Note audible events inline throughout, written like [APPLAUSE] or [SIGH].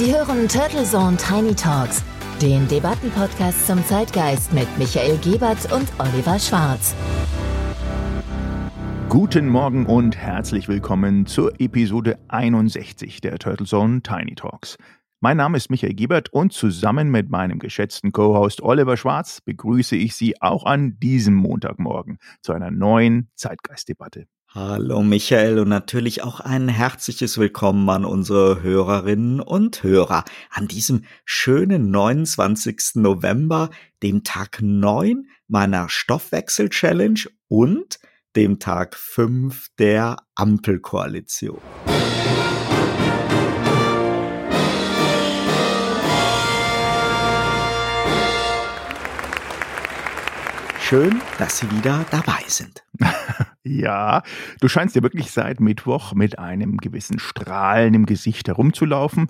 Sie hören Turtle Zone Tiny Talks, den Debattenpodcast zum Zeitgeist mit Michael Gebert und Oliver Schwarz. Guten Morgen und herzlich willkommen zur Episode 61 der Turtle Zone Tiny Talks. Mein Name ist Michael Gebert und zusammen mit meinem geschätzten Co-Host Oliver Schwarz begrüße ich Sie auch an diesem Montagmorgen zu einer neuen Zeitgeistdebatte. Hallo Michael und natürlich auch ein herzliches Willkommen an unsere Hörerinnen und Hörer an diesem schönen 29. November, dem Tag 9 meiner Stoffwechsel-Challenge und dem Tag 5 der Ampelkoalition. Schön, dass Sie wieder dabei sind. [LAUGHS] ja, du scheinst ja wirklich seit Mittwoch mit einem gewissen Strahlen im Gesicht herumzulaufen.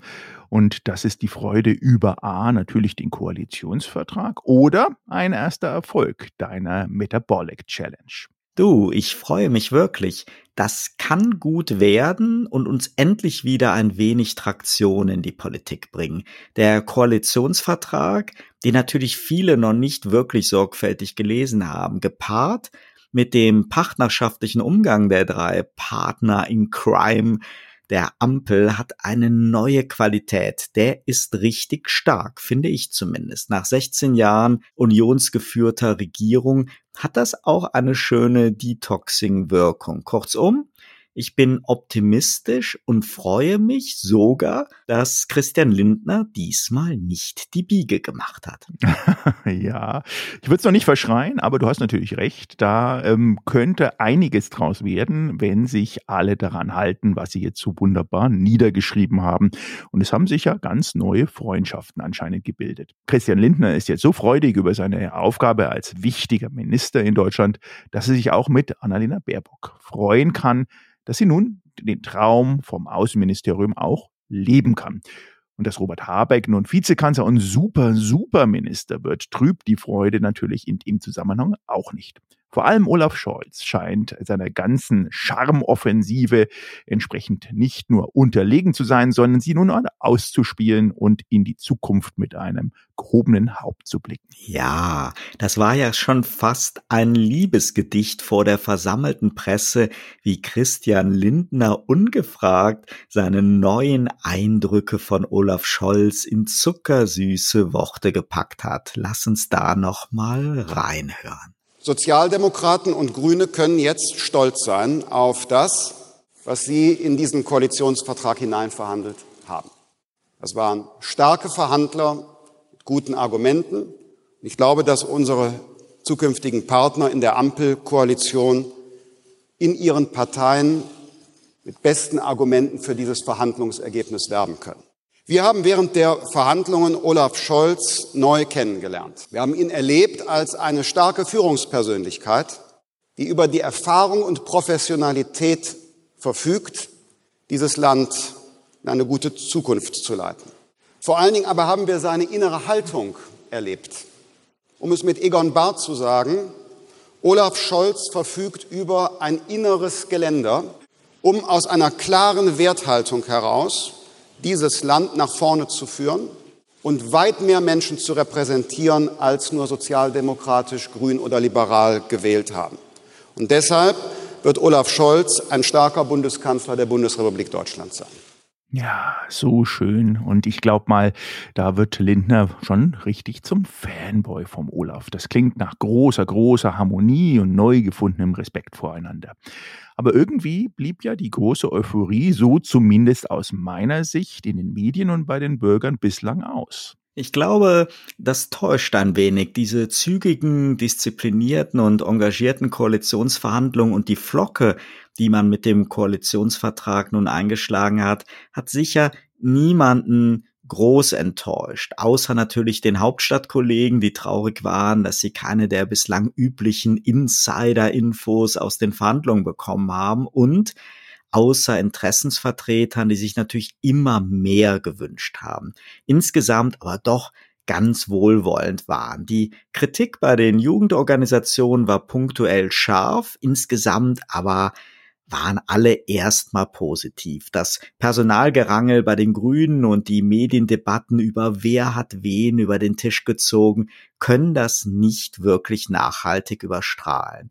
Und das ist die Freude über A, natürlich den Koalitionsvertrag oder ein erster Erfolg deiner Metabolic Challenge. Du, ich freue mich wirklich. Das kann gut werden und uns endlich wieder ein wenig Traktion in die Politik bringen. Der Koalitionsvertrag, den natürlich viele noch nicht wirklich sorgfältig gelesen haben, gepaart mit dem partnerschaftlichen Umgang der drei Partner in Crime, der Ampel hat eine neue Qualität. Der ist richtig stark, finde ich zumindest. Nach 16 Jahren unionsgeführter Regierung hat das auch eine schöne Detoxing-Wirkung. Kurzum, ich bin optimistisch und freue mich sogar, dass Christian Lindner diesmal nicht die Biege gemacht hat. [LAUGHS] ja, ich würde es noch nicht verschreien, aber du hast natürlich recht. Da ähm, könnte einiges draus werden, wenn sich alle daran halten, was sie jetzt so wunderbar niedergeschrieben haben. Und es haben sich ja ganz neue Freundschaften anscheinend gebildet. Christian Lindner ist jetzt so freudig über seine Aufgabe als wichtiger Minister in Deutschland, dass er sich auch mit Annalena Baerbock freuen kann, dass sie nun den Traum vom Außenministerium auch leben kann. Und dass Robert Habeck nun Vizekanzler und super, Superminister wird, trübt die Freude natürlich in dem Zusammenhang auch nicht. Vor allem Olaf Scholz scheint seiner ganzen Charmoffensive entsprechend nicht nur unterlegen zu sein, sondern sie nun auszuspielen und in die Zukunft mit einem gehobenen Haupt zu blicken. Ja, das war ja schon fast ein Liebesgedicht vor der versammelten Presse, wie Christian Lindner ungefragt seine neuen Eindrücke von Olaf Scholz in zuckersüße Worte gepackt hat. Lass uns da noch mal reinhören. Sozialdemokraten und Grüne können jetzt stolz sein auf das, was sie in diesen Koalitionsvertrag hineinverhandelt haben. Das waren starke Verhandler mit guten Argumenten. Ich glaube, dass unsere zukünftigen Partner in der Ampelkoalition in ihren Parteien mit besten Argumenten für dieses Verhandlungsergebnis werben können. Wir haben während der Verhandlungen Olaf Scholz neu kennengelernt. Wir haben ihn erlebt als eine starke Führungspersönlichkeit, die über die Erfahrung und Professionalität verfügt, dieses Land in eine gute Zukunft zu leiten. Vor allen Dingen aber haben wir seine innere Haltung erlebt. Um es mit Egon Barth zu sagen, Olaf Scholz verfügt über ein inneres Geländer, um aus einer klaren Werthaltung heraus dieses Land nach vorne zu führen und weit mehr Menschen zu repräsentieren, als nur sozialdemokratisch, grün oder liberal gewählt haben. Und deshalb wird Olaf Scholz ein starker Bundeskanzler der Bundesrepublik Deutschland sein. Ja, so schön. Und ich glaube mal, da wird Lindner schon richtig zum Fanboy vom Olaf. Das klingt nach großer, großer Harmonie und neu gefundenem Respekt voreinander. Aber irgendwie blieb ja die große Euphorie, so zumindest aus meiner Sicht, in den Medien und bei den Bürgern bislang aus. Ich glaube, das täuscht ein wenig. Diese zügigen, disziplinierten und engagierten Koalitionsverhandlungen und die Flocke, die man mit dem Koalitionsvertrag nun eingeschlagen hat, hat sicher niemanden groß enttäuscht, außer natürlich den Hauptstadtkollegen, die traurig waren, dass sie keine der bislang üblichen Insider-Infos aus den Verhandlungen bekommen haben und außer Interessensvertretern, die sich natürlich immer mehr gewünscht haben. Insgesamt aber doch ganz wohlwollend waren. Die Kritik bei den Jugendorganisationen war punktuell scharf, insgesamt aber waren alle erstmal positiv. Das Personalgerangel bei den Grünen und die Mediendebatten über wer hat wen über den Tisch gezogen, können das nicht wirklich nachhaltig überstrahlen.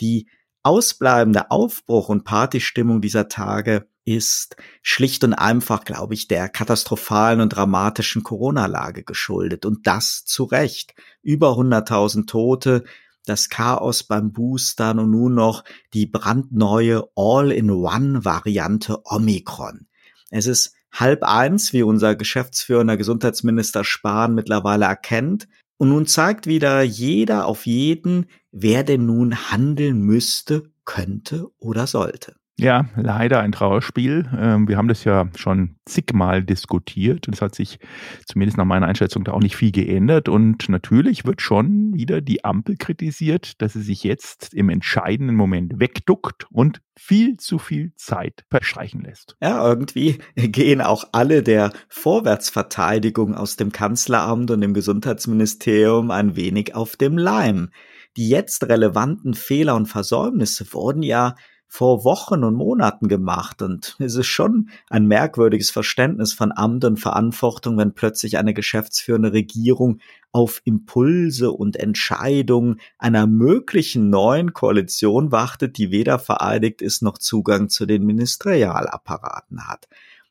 Die ausbleibende Aufbruch und Partystimmung dieser Tage ist schlicht und einfach, glaube ich, der katastrophalen und dramatischen Corona-Lage geschuldet. Und das zu Recht. Über 100.000 Tote, das Chaos beim Boostern und nun noch die brandneue All-in-One-Variante Omikron. Es ist halb eins, wie unser geschäftsführender Gesundheitsminister Spahn mittlerweile erkennt. Und nun zeigt wieder jeder auf jeden, wer denn nun handeln müsste, könnte oder sollte. Ja, leider ein Trauerspiel. Ähm, wir haben das ja schon zigmal diskutiert und es hat sich zumindest nach meiner Einschätzung da auch nicht viel geändert. Und natürlich wird schon wieder die Ampel kritisiert, dass sie sich jetzt im entscheidenden Moment wegduckt und viel zu viel Zeit verstreichen lässt. Ja, irgendwie [LAUGHS] gehen auch alle der Vorwärtsverteidigung aus dem Kanzleramt und dem Gesundheitsministerium ein wenig auf dem Leim. Die jetzt relevanten Fehler und Versäumnisse wurden ja vor Wochen und Monaten gemacht und es ist schon ein merkwürdiges Verständnis von Amt und Verantwortung, wenn plötzlich eine geschäftsführende Regierung auf Impulse und Entscheidungen einer möglichen neuen Koalition wartet, die weder vereidigt ist noch Zugang zu den Ministerialapparaten hat.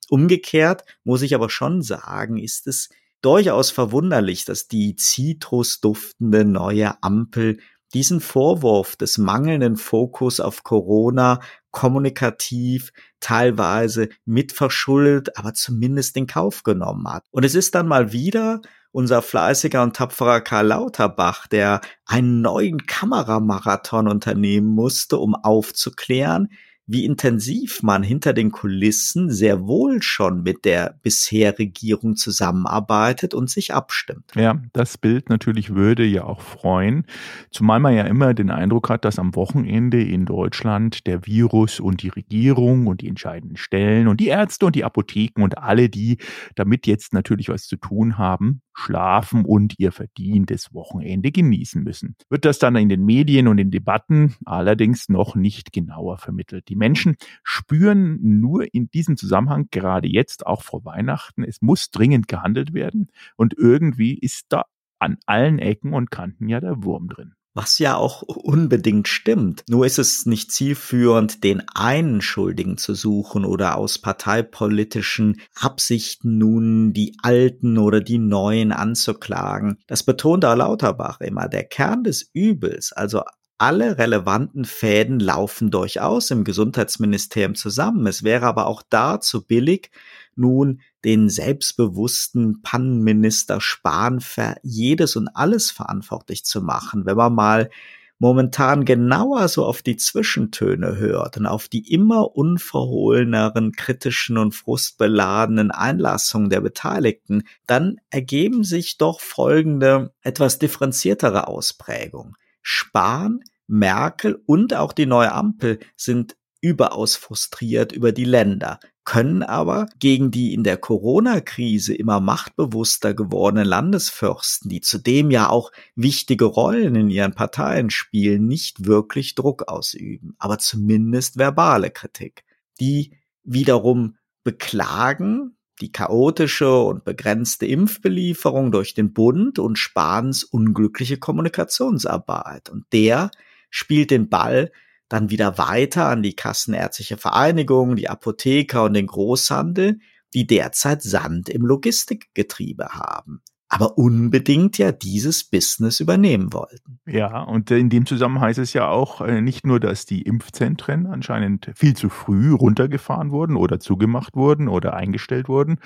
Umgekehrt muss ich aber schon sagen, ist es durchaus verwunderlich, dass die zitrusduftende neue Ampel diesen Vorwurf des mangelnden Fokus auf Corona kommunikativ teilweise mitverschuldet, aber zumindest in Kauf genommen hat. Und es ist dann mal wieder unser fleißiger und tapferer Karl Lauterbach, der einen neuen Kameramarathon unternehmen musste, um aufzuklären, wie intensiv man hinter den Kulissen sehr wohl schon mit der bisher Regierung zusammenarbeitet und sich abstimmt. Ja, das Bild natürlich würde ja auch freuen, zumal man ja immer den Eindruck hat, dass am Wochenende in Deutschland der Virus und die Regierung und die entscheidenden Stellen und die Ärzte und die Apotheken und alle, die damit jetzt natürlich was zu tun haben, schlafen und ihr verdientes Wochenende genießen müssen. Wird das dann in den Medien und in Debatten allerdings noch nicht genauer vermittelt. Die Menschen spüren nur in diesem Zusammenhang, gerade jetzt auch vor Weihnachten, es muss dringend gehandelt werden und irgendwie ist da an allen Ecken und Kanten ja der Wurm drin was ja auch unbedingt stimmt. Nur ist es nicht zielführend, den einen Schuldigen zu suchen oder aus parteipolitischen Absichten nun die Alten oder die Neuen anzuklagen. Das betont auch Lauterbach immer. Der Kern des Übels, also alle relevanten Fäden laufen durchaus im Gesundheitsministerium zusammen. Es wäre aber auch da zu billig, nun den selbstbewussten Pannenminister Spahn für jedes und alles verantwortlich zu machen. Wenn man mal momentan genauer so auf die Zwischentöne hört und auf die immer unverhohleneren kritischen und frustbeladenen Einlassungen der Beteiligten, dann ergeben sich doch folgende etwas differenziertere Ausprägungen. Spahn, Merkel und auch die neue Ampel sind überaus frustriert über die Länder, können aber gegen die in der Corona-Krise immer machtbewusster gewordenen Landesfürsten, die zudem ja auch wichtige Rollen in ihren Parteien spielen, nicht wirklich Druck ausüben, aber zumindest verbale Kritik. Die wiederum beklagen die chaotische und begrenzte Impfbelieferung durch den Bund und Spahns unglückliche Kommunikationsarbeit. Und der spielt den Ball dann wieder weiter an die Kassenärztliche Vereinigung, die Apotheker und den Großhandel, die derzeit Sand im Logistikgetriebe haben aber unbedingt ja dieses Business übernehmen wollten. Ja, und in dem Zusammenhang heißt es ja auch äh, nicht nur, dass die Impfzentren anscheinend viel zu früh runtergefahren wurden oder zugemacht wurden oder eingestellt wurden,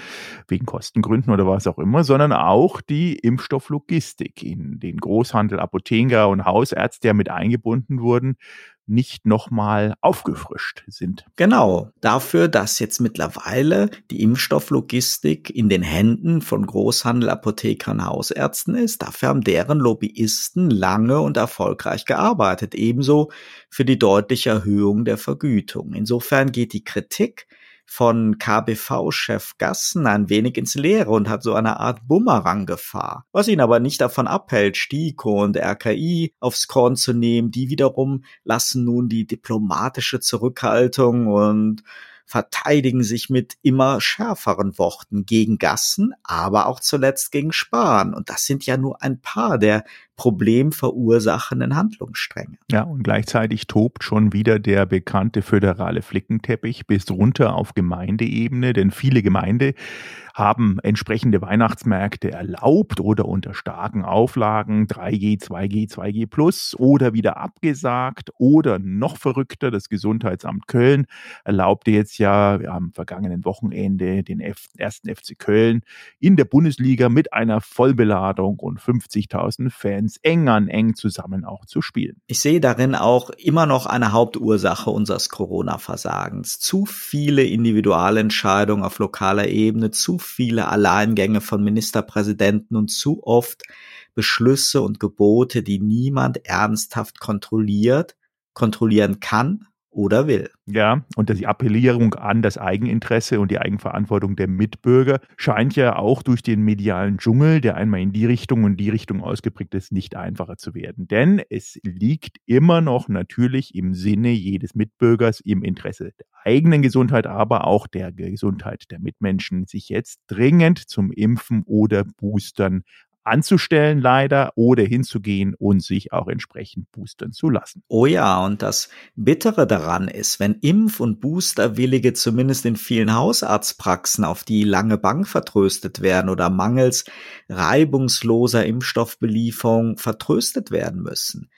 wegen Kostengründen oder was auch immer, sondern auch die Impfstofflogistik, in den Großhandel, Apotheker und Hausärzte ja mit eingebunden wurden, nicht nochmal aufgefrischt sind. Genau, dafür, dass jetzt mittlerweile die Impfstofflogistik in den Händen von Großhandel, Apothekern, Hausärzten ist, dafür haben deren Lobbyisten lange und erfolgreich gearbeitet, ebenso für die deutliche Erhöhung der Vergütung. Insofern geht die Kritik von KBV-Chef Gassen ein wenig ins Leere und hat so eine Art Bumerang-Gefahr. Was ihn aber nicht davon abhält, STIKO und RKI aufs Korn zu nehmen. Die wiederum lassen nun die diplomatische Zurückhaltung und verteidigen sich mit immer schärferen Worten gegen Gassen, aber auch zuletzt gegen Spahn. Und das sind ja nur ein paar der problemverursachenden Handlungsstränge. Ja, und gleichzeitig tobt schon wieder der bekannte föderale Flickenteppich bis runter auf Gemeindeebene, denn viele Gemeinde haben entsprechende Weihnachtsmärkte erlaubt oder unter starken Auflagen 3G, 2G, 2G plus oder wieder abgesagt oder noch verrückter, das Gesundheitsamt Köln erlaubte jetzt ja am vergangenen Wochenende den ersten FC Köln in der Bundesliga mit einer Vollbeladung und 50.000 Fans eng an eng zusammen auch zu spielen. Ich sehe darin auch immer noch eine Hauptursache unseres Corona-Versagens. Zu viele Individualentscheidungen auf lokaler Ebene, zu viele Alleingänge von Ministerpräsidenten und zu oft Beschlüsse und Gebote, die niemand ernsthaft kontrolliert, kontrollieren kann oder will. Ja, und die Appellierung an das Eigeninteresse und die Eigenverantwortung der Mitbürger scheint ja auch durch den medialen Dschungel, der einmal in die Richtung und die Richtung ausgeprägt ist, nicht einfacher zu werden. Denn es liegt immer noch natürlich im Sinne jedes Mitbürgers, im Interesse der eigenen Gesundheit, aber auch der Gesundheit der Mitmenschen, sich jetzt dringend zum Impfen oder Boostern anzustellen leider oder hinzugehen und sich auch entsprechend boostern zu lassen. Oh ja, und das Bittere daran ist, wenn Impf- und Boosterwillige zumindest in vielen Hausarztpraxen auf die lange Bank vertröstet werden oder mangels reibungsloser Impfstoffbelieferung vertröstet werden müssen.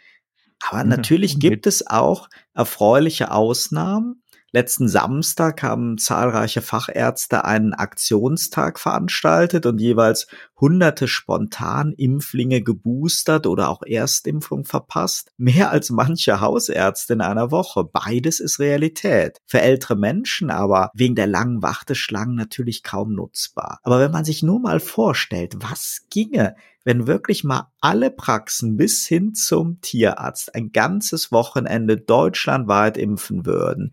Aber natürlich gibt es auch erfreuliche Ausnahmen, Letzten Samstag haben zahlreiche Fachärzte einen Aktionstag veranstaltet und jeweils hunderte spontan Impflinge geboostert oder auch Erstimpfung verpasst. Mehr als manche Hausärzte in einer Woche. Beides ist Realität. Für ältere Menschen aber wegen der langen Warteschlangen natürlich kaum nutzbar. Aber wenn man sich nur mal vorstellt, was ginge, wenn wirklich mal alle Praxen bis hin zum Tierarzt ein ganzes Wochenende deutschlandweit impfen würden,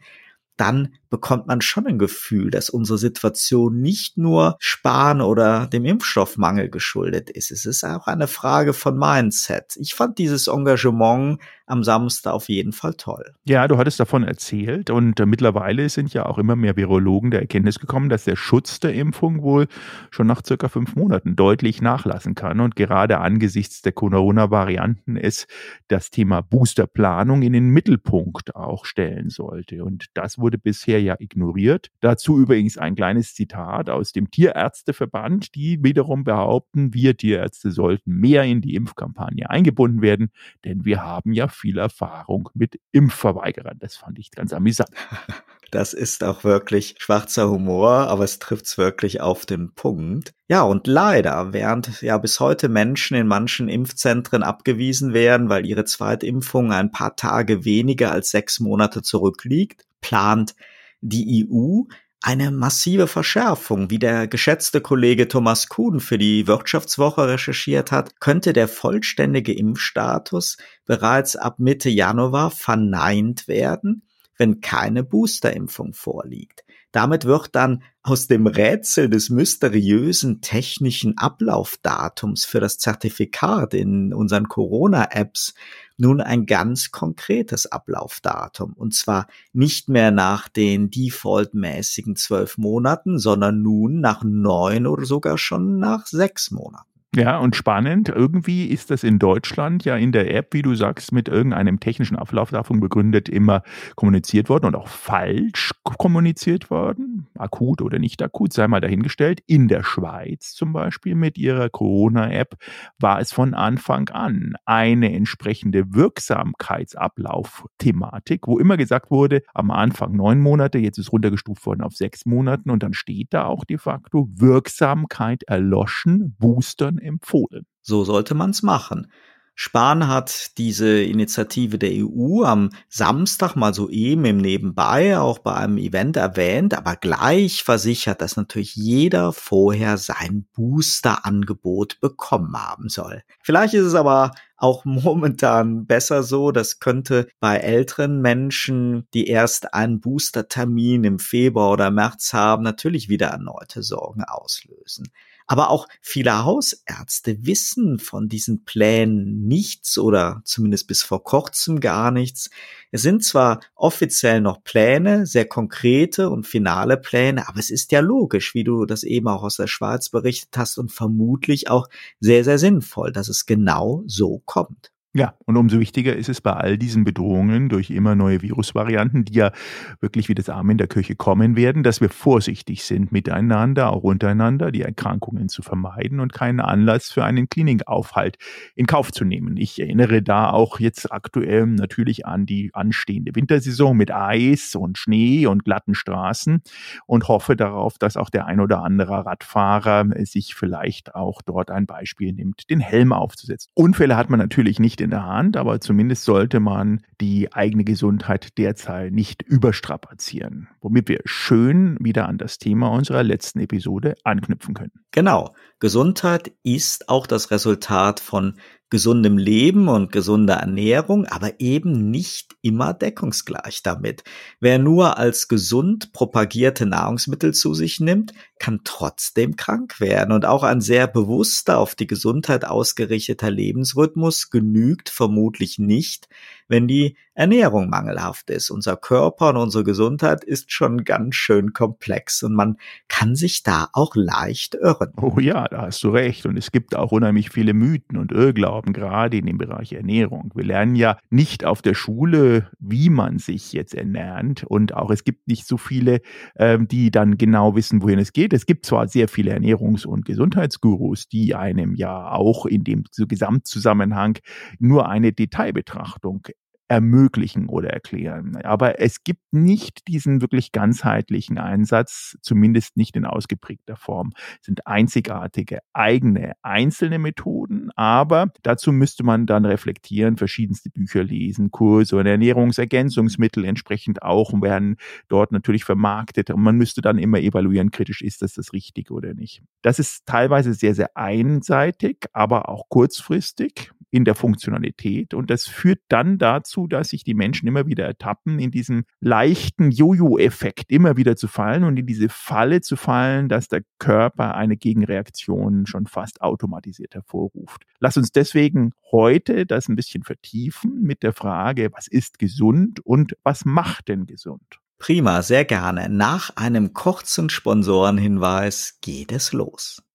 dann bekommt man schon ein Gefühl, dass unsere Situation nicht nur Sparen oder dem Impfstoffmangel geschuldet ist. Es ist auch eine Frage von Mindset. Ich fand dieses Engagement am Samstag auf jeden Fall toll. Ja, du hattest davon erzählt und äh, mittlerweile sind ja auch immer mehr Virologen der Erkenntnis gekommen, dass der Schutz der Impfung wohl schon nach circa fünf Monaten deutlich nachlassen kann und gerade angesichts der Corona-Varianten es das Thema Boosterplanung in den Mittelpunkt auch stellen sollte. Und das wurde bisher ja ignoriert. Dazu übrigens ein kleines Zitat aus dem Tierärzteverband, die wiederum behaupten, wir Tierärzte sollten mehr in die Impfkampagne eingebunden werden, denn wir haben ja viel Erfahrung mit Impfverweigerern. Das fand ich ganz amüsant. [LAUGHS] Das ist auch wirklich schwarzer Humor, aber es trifft's wirklich auf den Punkt. Ja, und leider, während ja bis heute Menschen in manchen Impfzentren abgewiesen werden, weil ihre Zweitimpfung ein paar Tage weniger als sechs Monate zurückliegt, plant die EU eine massive Verschärfung. Wie der geschätzte Kollege Thomas Kuhn für die Wirtschaftswoche recherchiert hat, könnte der vollständige Impfstatus bereits ab Mitte Januar verneint werden, wenn keine Boosterimpfung vorliegt. Damit wird dann aus dem Rätsel des mysteriösen technischen Ablaufdatums für das Zertifikat in unseren Corona-Apps nun ein ganz konkretes Ablaufdatum. Und zwar nicht mehr nach den defaultmäßigen zwölf Monaten, sondern nun nach neun oder sogar schon nach sechs Monaten. Ja, und spannend, irgendwie ist das in Deutschland ja in der App, wie du sagst, mit irgendeinem technischen Ablauf davon begründet immer kommuniziert worden und auch falsch kommuniziert worden, akut oder nicht akut, sei mal dahingestellt. In der Schweiz zum Beispiel mit ihrer Corona-App war es von Anfang an eine entsprechende Wirksamkeitsablauf-Thematik, wo immer gesagt wurde, am Anfang neun Monate, jetzt ist runtergestuft worden auf sechs Monaten und dann steht da auch de facto Wirksamkeit erloschen, Boostern empfohlen. So sollte man es machen. Spahn hat diese Initiative der EU am Samstag mal so eben im Nebenbei auch bei einem Event erwähnt, aber gleich versichert, dass natürlich jeder vorher sein Booster-Angebot bekommen haben soll. Vielleicht ist es aber auch [LAUGHS] momentan besser so. Das könnte bei älteren Menschen, die erst einen Boostertermin im Februar oder März haben, natürlich wieder erneute Sorgen auslösen. Aber auch viele Hausärzte wissen von diesen Plänen nichts oder zumindest bis vor kurzem gar nichts. Es sind zwar offiziell noch Pläne, sehr konkrete und finale Pläne, aber es ist ja logisch, wie du das eben auch aus der Schweiz berichtet hast und vermutlich auch sehr, sehr sinnvoll, dass es genau so kommt. Ja, und umso wichtiger ist es bei all diesen Bedrohungen durch immer neue Virusvarianten, die ja wirklich wie das Arm in der Küche kommen werden, dass wir vorsichtig sind miteinander, auch untereinander, die Erkrankungen zu vermeiden und keinen Anlass für einen Klinikaufhalt in Kauf zu nehmen. Ich erinnere da auch jetzt aktuell natürlich an die anstehende Wintersaison mit Eis und Schnee und glatten Straßen und hoffe darauf, dass auch der ein oder andere Radfahrer sich vielleicht auch dort ein Beispiel nimmt, den Helm aufzusetzen. Unfälle hat man natürlich nicht in der Hand, aber zumindest sollte man die eigene Gesundheit derzeit nicht überstrapazieren, womit wir schön wieder an das Thema unserer letzten Episode anknüpfen können. Genau. Gesundheit ist auch das Resultat von gesundem Leben und gesunder Ernährung, aber eben nicht immer deckungsgleich damit. Wer nur als gesund propagierte Nahrungsmittel zu sich nimmt, kann trotzdem krank werden und auch ein sehr bewusster auf die Gesundheit ausgerichteter Lebensrhythmus genügt vermutlich nicht, wenn die Ernährung mangelhaft ist. Unser Körper und unsere Gesundheit ist schon ganz schön komplex und man kann sich da auch leicht irren. Oh ja, da hast du recht. Und es gibt auch unheimlich viele Mythen und Irrglauben, gerade in dem Bereich Ernährung. Wir lernen ja nicht auf der Schule, wie man sich jetzt ernährt. Und auch es gibt nicht so viele, ähm, die dann genau wissen, wohin es geht. Es gibt zwar sehr viele Ernährungs- und Gesundheitsgurus, die einem ja auch in dem Gesamtzusammenhang nur eine Detailbetrachtung ermöglichen oder erklären. Aber es gibt nicht diesen wirklich ganzheitlichen Einsatz, zumindest nicht in ausgeprägter Form. Es sind einzigartige, eigene, einzelne Methoden, aber dazu müsste man dann reflektieren, verschiedenste Bücher lesen, Kurse und Ernährungsergänzungsmittel entsprechend auch werden dort natürlich vermarktet und man müsste dann immer evaluieren, kritisch ist das das Richtige oder nicht. Das ist teilweise sehr, sehr einseitig, aber auch kurzfristig in der Funktionalität und das führt dann dazu, dass sich die Menschen immer wieder ertappen, in diesem leichten Jojo-Effekt immer wieder zu fallen und in diese Falle zu fallen, dass der Körper eine Gegenreaktion schon fast automatisiert hervorruft. Lass uns deswegen heute das ein bisschen vertiefen mit der Frage, was ist gesund und was macht denn gesund? Prima, sehr gerne. Nach einem kurzen Sponsorenhinweis geht es los.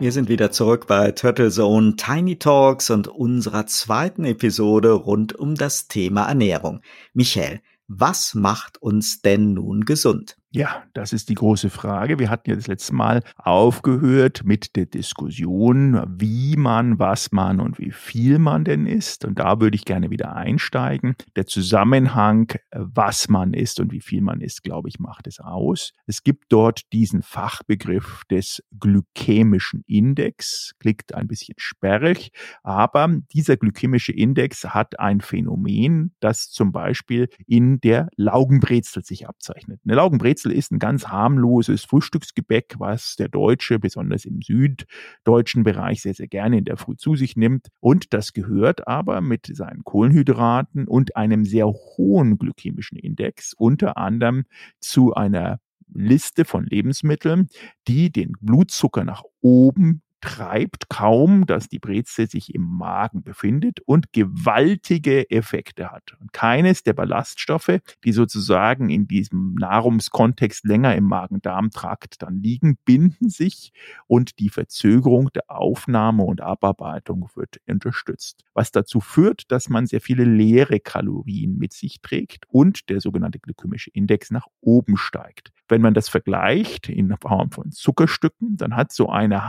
Wir sind wieder zurück bei Turtle Zone Tiny Talks und unserer zweiten Episode rund um das Thema Ernährung. Michael, was macht uns denn nun gesund? Ja, das ist die große Frage. Wir hatten ja das letzte Mal aufgehört mit der Diskussion, wie man, was man und wie viel man denn isst. Und da würde ich gerne wieder einsteigen. Der Zusammenhang, was man isst und wie viel man isst, glaube ich, macht es aus. Es gibt dort diesen Fachbegriff des glykämischen Index. Klingt ein bisschen sperrig, aber dieser glykämische Index hat ein Phänomen, das zum Beispiel in der Laugenbrezel sich abzeichnet. Eine Laugenbrezel Brezel ist ein ganz harmloses Frühstücksgebäck, was der Deutsche besonders im süddeutschen Bereich sehr, sehr gerne in der Früh zu sich nimmt. Und das gehört aber mit seinen Kohlenhydraten und einem sehr hohen glykämischen Index unter anderem zu einer Liste von Lebensmitteln, die den Blutzucker nach oben treibt kaum, dass die Brezel sich im Magen befindet und gewaltige Effekte hat. Und keines der Ballaststoffe, die sozusagen in diesem Nahrungskontext länger im Magen-Darm-Trakt dann liegen, binden sich und die Verzögerung der Aufnahme und Abarbeitung wird unterstützt. Was dazu führt, dass man sehr viele leere Kalorien mit sich trägt und der sogenannte glykämische Index nach oben steigt. Wenn man das vergleicht in Form von Zuckerstücken, dann hat so eine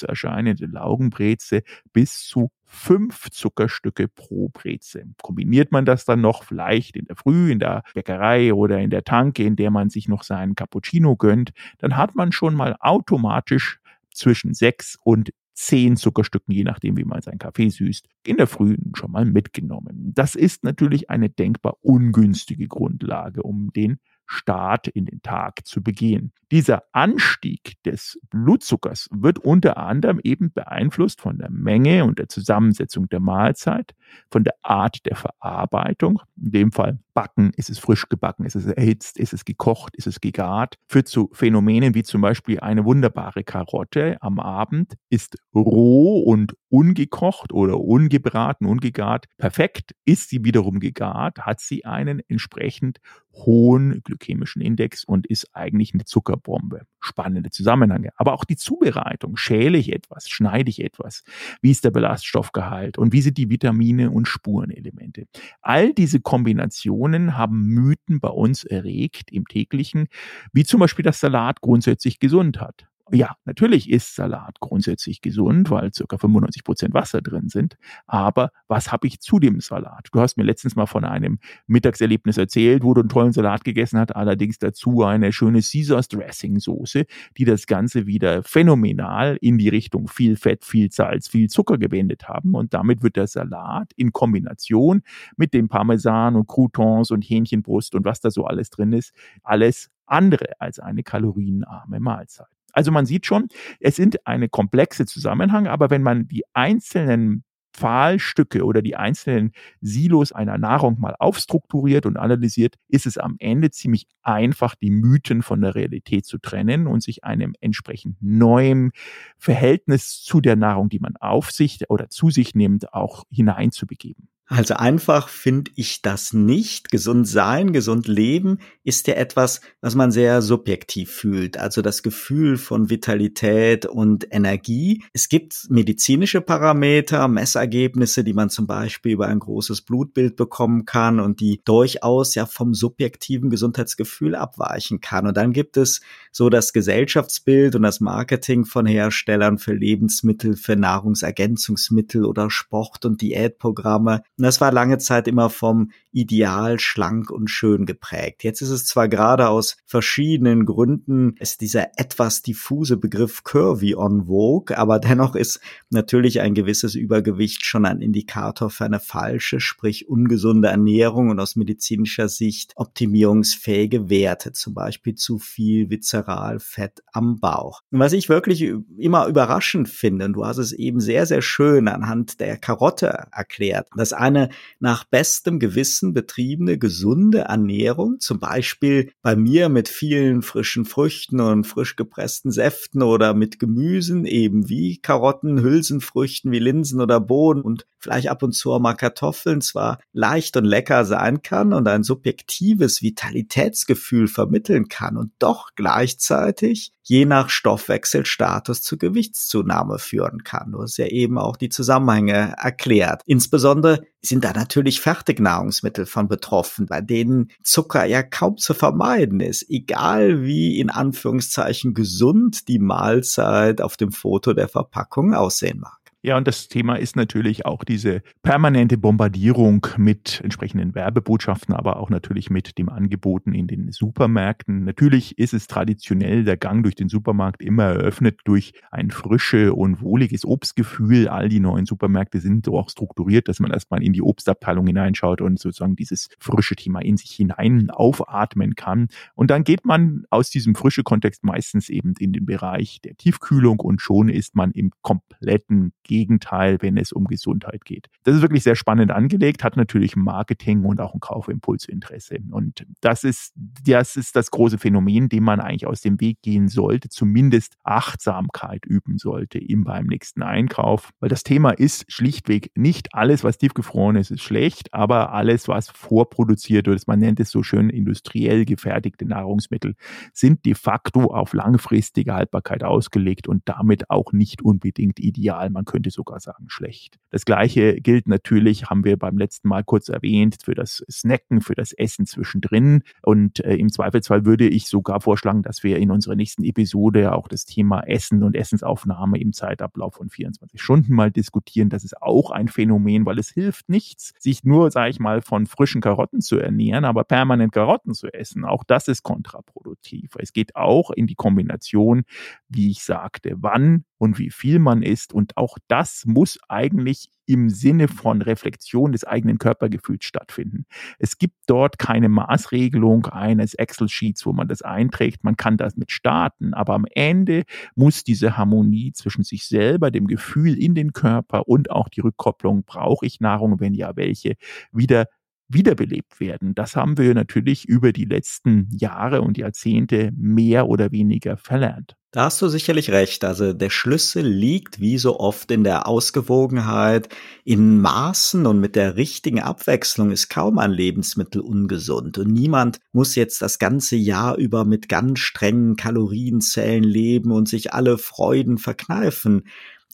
harmlos erscheinende Laugenbreze bis zu fünf Zuckerstücke pro Brezel. Kombiniert man das dann noch vielleicht in der Früh in der Bäckerei oder in der Tanke, in der man sich noch seinen Cappuccino gönnt, dann hat man schon mal automatisch zwischen sechs und zehn Zuckerstücken, je nachdem, wie man seinen Kaffee süßt, in der Früh schon mal mitgenommen. Das ist natürlich eine denkbar ungünstige Grundlage, um den Start in den Tag zu begehen. Dieser Anstieg des Blutzuckers wird unter anderem eben beeinflusst von der Menge und der Zusammensetzung der Mahlzeit, von der Art der Verarbeitung. In dem Fall backen, ist es frisch gebacken, ist es erhitzt, ist es gekocht, ist es gegart. Führt zu Phänomenen wie zum Beispiel eine wunderbare Karotte am Abend ist roh und ungekocht oder ungebraten, ungegart. Perfekt. Ist sie wiederum gegart, hat sie einen entsprechend hohen glykämischen Index und ist eigentlich eine Zuckerbombe. Spannende Zusammenhänge. Aber auch die Zubereitung. Schäle ich etwas? Schneide ich etwas? Wie ist der Ballaststoffgehalt? Und wie sind die Vitamine und Spurenelemente? All diese Kombinationen haben Mythen bei uns erregt im täglichen, wie zum Beispiel, dass Salat grundsätzlich gesund hat. Ja, natürlich ist Salat grundsätzlich gesund, weil circa 95 Prozent Wasser drin sind. Aber was habe ich zu dem Salat? Du hast mir letztens mal von einem Mittagserlebnis erzählt, wo du einen tollen Salat gegessen hast, allerdings dazu eine schöne Caesars Dressing Soße, die das Ganze wieder phänomenal in die Richtung viel Fett, viel Salz, viel Zucker gewendet haben. Und damit wird der Salat in Kombination mit dem Parmesan und Croutons und Hähnchenbrust und was da so alles drin ist, alles andere als eine kalorienarme Mahlzeit. Also man sieht schon, es sind eine komplexe Zusammenhang, aber wenn man die einzelnen Pfahlstücke oder die einzelnen Silos einer Nahrung mal aufstrukturiert und analysiert, ist es am Ende ziemlich einfach, die Mythen von der Realität zu trennen und sich einem entsprechend neuen Verhältnis zu der Nahrung, die man auf sich oder zu sich nimmt, auch hineinzubegeben. Also einfach finde ich das nicht. Gesund sein, gesund leben ist ja etwas, was man sehr subjektiv fühlt. Also das Gefühl von Vitalität und Energie. Es gibt medizinische Parameter, Messergebnisse, die man zum Beispiel über ein großes Blutbild bekommen kann und die durchaus ja vom subjektiven Gesundheitsgefühl abweichen kann. Und dann gibt es so das Gesellschaftsbild und das Marketing von Herstellern für Lebensmittel, für Nahrungsergänzungsmittel oder Sport- und Diätprogramme und das war lange Zeit immer vom Ideal schlank und schön geprägt. Jetzt ist es zwar gerade aus verschiedenen Gründen, ist dieser etwas diffuse Begriff curvy on vogue, aber dennoch ist natürlich ein gewisses Übergewicht schon ein Indikator für eine falsche, sprich ungesunde Ernährung und aus medizinischer Sicht optimierungsfähige Werte, zum Beispiel zu viel Viszeralfett am Bauch. Und was ich wirklich immer überraschend finde, und du hast es eben sehr, sehr schön anhand der Karotte erklärt, dass eine nach bestem Gewissen betriebene gesunde Ernährung, zum Beispiel bei mir mit vielen frischen Früchten und frisch gepressten Säften oder mit Gemüsen, eben wie Karotten, Hülsenfrüchten wie Linsen oder Bohnen und vielleicht ab und zu auch mal Kartoffeln zwar leicht und lecker sein kann und ein subjektives Vitalitätsgefühl vermitteln kann und doch gleichzeitig je nach Stoffwechselstatus zu Gewichtszunahme führen kann. Du hast ja eben auch die Zusammenhänge erklärt. Insbesondere sind da natürlich Fertignahrungsmittel von betroffen, bei denen Zucker ja kaum zu vermeiden ist, egal wie in Anführungszeichen gesund die Mahlzeit auf dem Foto der Verpackung aussehen mag. Ja, und das Thema ist natürlich auch diese permanente Bombardierung mit entsprechenden Werbebotschaften, aber auch natürlich mit dem Angeboten in den Supermärkten. Natürlich ist es traditionell der Gang durch den Supermarkt immer eröffnet durch ein frische und wohliges Obstgefühl. All die neuen Supermärkte sind so auch strukturiert, dass man erstmal in die Obstabteilung hineinschaut und sozusagen dieses frische Thema in sich hinein aufatmen kann. Und dann geht man aus diesem frische Kontext meistens eben in den Bereich der Tiefkühlung und schon ist man im kompletten Gegenteil, wenn es um Gesundheit geht. Das ist wirklich sehr spannend angelegt, hat natürlich Marketing und auch ein Kaufimpulsinteresse. Und das ist, das ist das große Phänomen, dem man eigentlich aus dem Weg gehen sollte, zumindest Achtsamkeit üben sollte im beim nächsten Einkauf. Weil das Thema ist schlichtweg nicht alles, was tiefgefroren ist, ist schlecht, aber alles, was vorproduziert wird, man nennt es so schön industriell gefertigte Nahrungsmittel, sind de facto auf langfristige Haltbarkeit ausgelegt und damit auch nicht unbedingt ideal. Man könnte könnte sogar sagen schlecht. Das gleiche gilt natürlich, haben wir beim letzten Mal kurz erwähnt, für das Snacken, für das Essen zwischendrin. Und äh, im Zweifelsfall würde ich sogar vorschlagen, dass wir in unserer nächsten Episode auch das Thema Essen und Essensaufnahme im Zeitablauf von 24 Stunden mal diskutieren. Das ist auch ein Phänomen, weil es hilft nichts, sich nur, sage ich mal, von frischen Karotten zu ernähren, aber permanent Karotten zu essen. Auch das ist kontraproduktiv. Es geht auch in die Kombination, wie ich sagte, wann und wie viel man isst. Und auch das muss eigentlich im Sinne von Reflexion des eigenen Körpergefühls stattfinden. Es gibt dort keine Maßregelung eines Excel-Sheets, wo man das einträgt. Man kann das mit starten, aber am Ende muss diese Harmonie zwischen sich selber, dem Gefühl in den Körper und auch die Rückkopplung, brauche ich Nahrung, wenn ja welche, wieder wiederbelebt werden. Das haben wir natürlich über die letzten Jahre und Jahrzehnte mehr oder weniger verlernt. Da hast du sicherlich recht. Also der Schlüssel liegt wie so oft in der Ausgewogenheit, in Maßen und mit der richtigen Abwechslung ist kaum ein Lebensmittel ungesund. Und niemand muss jetzt das ganze Jahr über mit ganz strengen Kalorienzellen leben und sich alle Freuden verkneifen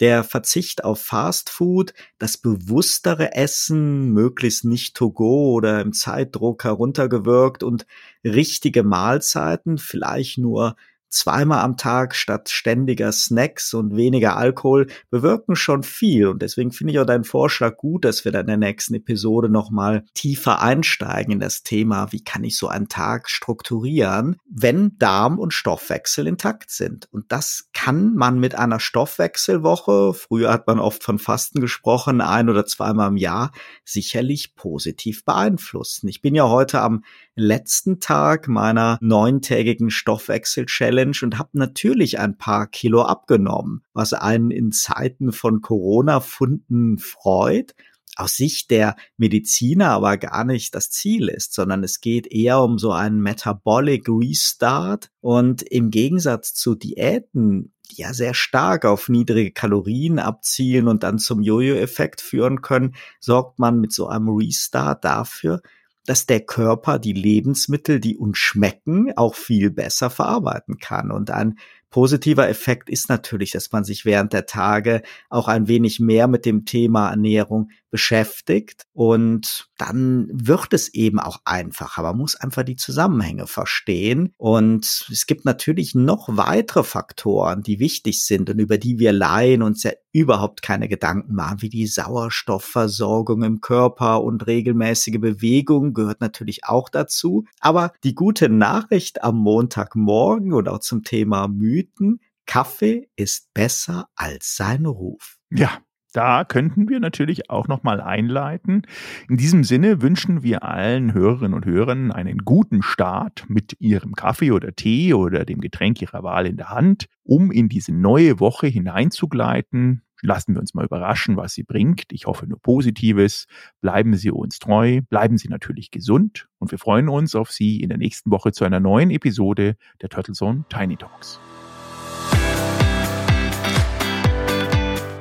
der Verzicht auf Fast Food, das bewusstere Essen, möglichst nicht to go oder im Zeitdruck heruntergewirkt und richtige Mahlzeiten, vielleicht nur zweimal am Tag statt ständiger Snacks und weniger Alkohol bewirken schon viel. Und deswegen finde ich auch deinen Vorschlag gut, dass wir dann in der nächsten Episode nochmal tiefer einsteigen in das Thema, wie kann ich so einen Tag strukturieren, wenn Darm und Stoffwechsel intakt sind. Und das kann man mit einer Stoffwechselwoche, früher hat man oft von Fasten gesprochen, ein oder zweimal im Jahr, sicherlich positiv beeinflussen. Ich bin ja heute am letzten Tag meiner neuntägigen Stoffwechsel-Challenge und habe natürlich ein paar Kilo abgenommen, was einen in Zeiten von Corona-Funden freut. Aus Sicht der Mediziner aber gar nicht das Ziel ist, sondern es geht eher um so einen Metabolic Restart. Und im Gegensatz zu Diäten, die ja sehr stark auf niedrige Kalorien abzielen und dann zum Jojo-Effekt führen können, sorgt man mit so einem Restart dafür, dass der Körper die Lebensmittel, die uns schmecken, auch viel besser verarbeiten kann. Und ein positiver Effekt ist natürlich, dass man sich während der Tage auch ein wenig mehr mit dem Thema Ernährung beschäftigt und dann wird es eben auch einfacher. Man muss einfach die Zusammenhänge verstehen und es gibt natürlich noch weitere Faktoren, die wichtig sind und über die wir Laien uns ja überhaupt keine Gedanken machen, wie die Sauerstoffversorgung im Körper und regelmäßige Bewegung gehört natürlich auch dazu. Aber die gute Nachricht am Montagmorgen und auch zum Thema Mythen, Kaffee ist besser als sein Ruf. Ja, da könnten wir natürlich auch noch mal einleiten. In diesem Sinne wünschen wir allen Hörerinnen und Hörern einen guten Start mit ihrem Kaffee oder Tee oder dem Getränk ihrer Wahl in der Hand, um in diese neue Woche hineinzugleiten. Lassen wir uns mal überraschen, was sie bringt. Ich hoffe nur Positives. Bleiben Sie uns treu, bleiben Sie natürlich gesund und wir freuen uns auf Sie in der nächsten Woche zu einer neuen Episode der Turtle Zone Tiny Talks.